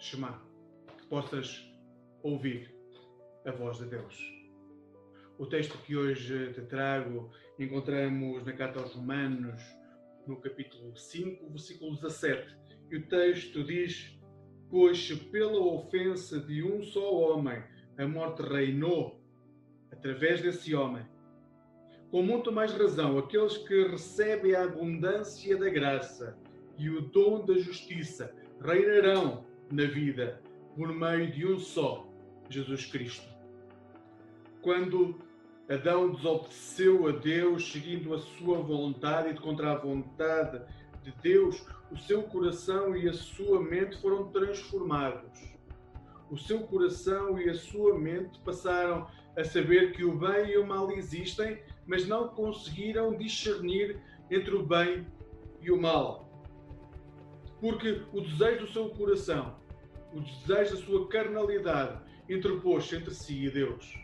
Shema, que possas ouvir a voz de Deus. O texto que hoje te trago encontramos na carta aos Romanos, no capítulo 5, versículo 17. E o texto diz: Pois pela ofensa de um só homem a morte reinou através desse homem. Com muito mais razão, aqueles que recebem a abundância da graça e o dom da justiça reinarão na vida por meio de um só, Jesus Cristo. Quando Adão desobedeceu a Deus, seguindo a sua vontade e contra a vontade de Deus, o seu coração e a sua mente foram transformados. O seu coração e a sua mente passaram a saber que o bem e o mal existem, mas não conseguiram discernir entre o bem e o mal. Porque o desejo do seu coração, o desejo da sua carnalidade, interpôs entre si e Deus.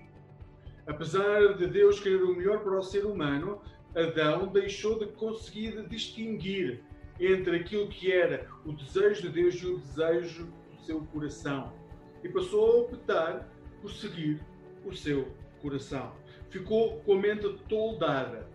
Apesar de Deus querer o melhor para o ser humano, Adão deixou de conseguir distinguir entre aquilo que era o desejo de Deus e o desejo do seu coração. E passou a optar por seguir o seu coração. Ficou com a mente toldada.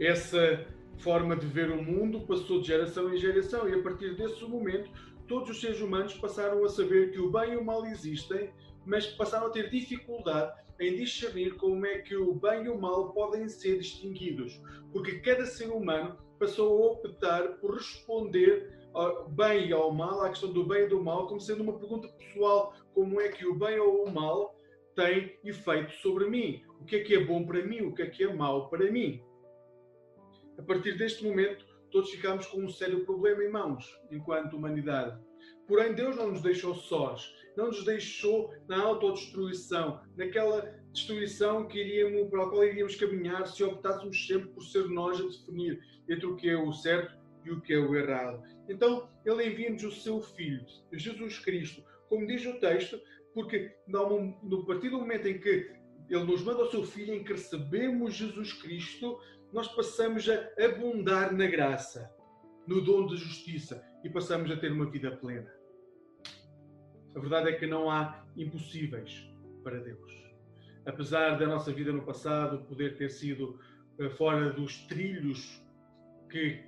Essa forma de ver o mundo passou de geração em geração e a partir desse momento todos os seres humanos passaram a saber que o bem e o mal existem, mas passaram a ter dificuldade em discernir como é que o bem e o mal podem ser distinguidos, porque cada ser humano passou a optar por responder ao bem e ao mal, à questão do bem e do mal, como sendo uma pergunta pessoal: como é que o bem ou o mal tem efeito sobre mim? O que é que é bom para mim? O que é que é mau para mim? A partir deste momento, todos ficamos com um sério problema em mãos, enquanto humanidade. Porém, Deus não nos deixou sós, não nos deixou na autodestruição, naquela destruição que iríamos, para a qual iríamos caminhar se optássemos sempre por ser nós a definir entre o que é o certo e o que é o errado. Então, Ele envia-nos o seu Filho, Jesus Cristo, como diz o texto, porque no partir do momento em que Ele nos manda o seu Filho, em que recebemos Jesus Cristo, nós passamos a abundar na graça, no dom de justiça e passamos a ter uma vida plena. A verdade é que não há impossíveis para Deus. Apesar da nossa vida no passado poder ter sido eh, fora dos trilhos que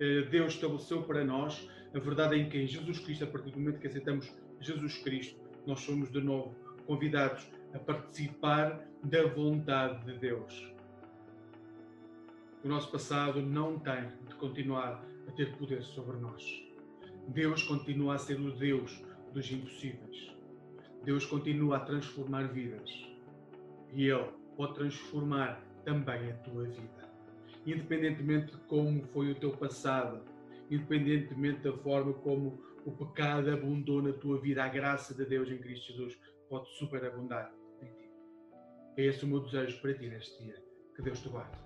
eh, Deus estabeleceu para nós, a verdade é que em Jesus Cristo, a partir do momento que aceitamos Jesus Cristo, nós somos de novo convidados a participar da vontade de Deus. O nosso passado não tem de continuar a ter poder sobre nós. Deus continua a ser o Deus dos impossíveis. Deus continua a transformar vidas. E Ele pode transformar também a tua vida. Independentemente de como foi o teu passado, independentemente da forma como o pecado abundou na tua vida, a graça de Deus em Cristo Jesus pode superabundar em ti. É esse o meu desejo para ti neste dia. Que Deus te guarde.